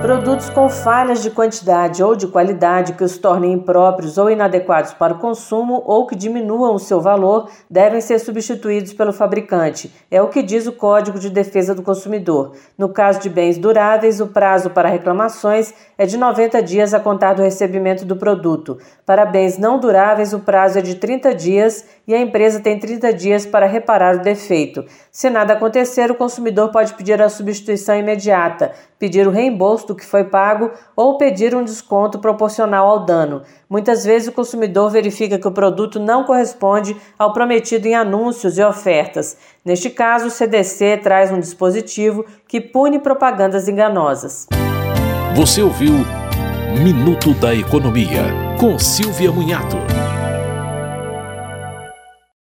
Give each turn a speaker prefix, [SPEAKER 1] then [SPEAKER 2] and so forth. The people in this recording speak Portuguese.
[SPEAKER 1] Produtos com falhas de quantidade ou de qualidade que os tornem impróprios ou inadequados para o consumo ou que diminuam o seu valor devem ser substituídos pelo fabricante. É o que diz o Código de Defesa do Consumidor. No caso de bens duráveis, o prazo para reclamações é de 90 dias a contar do recebimento do produto. Para bens não duráveis, o prazo é de 30 dias e a empresa tem 30 dias para reparar o defeito. Se nada acontecer, o consumidor pode pedir a substituição imediata, pedir o reembolso do que foi pago ou pedir um desconto proporcional ao dano. Muitas vezes o consumidor verifica que o produto não corresponde ao prometido em anúncios e ofertas. Neste caso, o CDC traz um dispositivo que pune propagandas enganosas.
[SPEAKER 2] Você ouviu Minuto da Economia, com Silvia Munhato.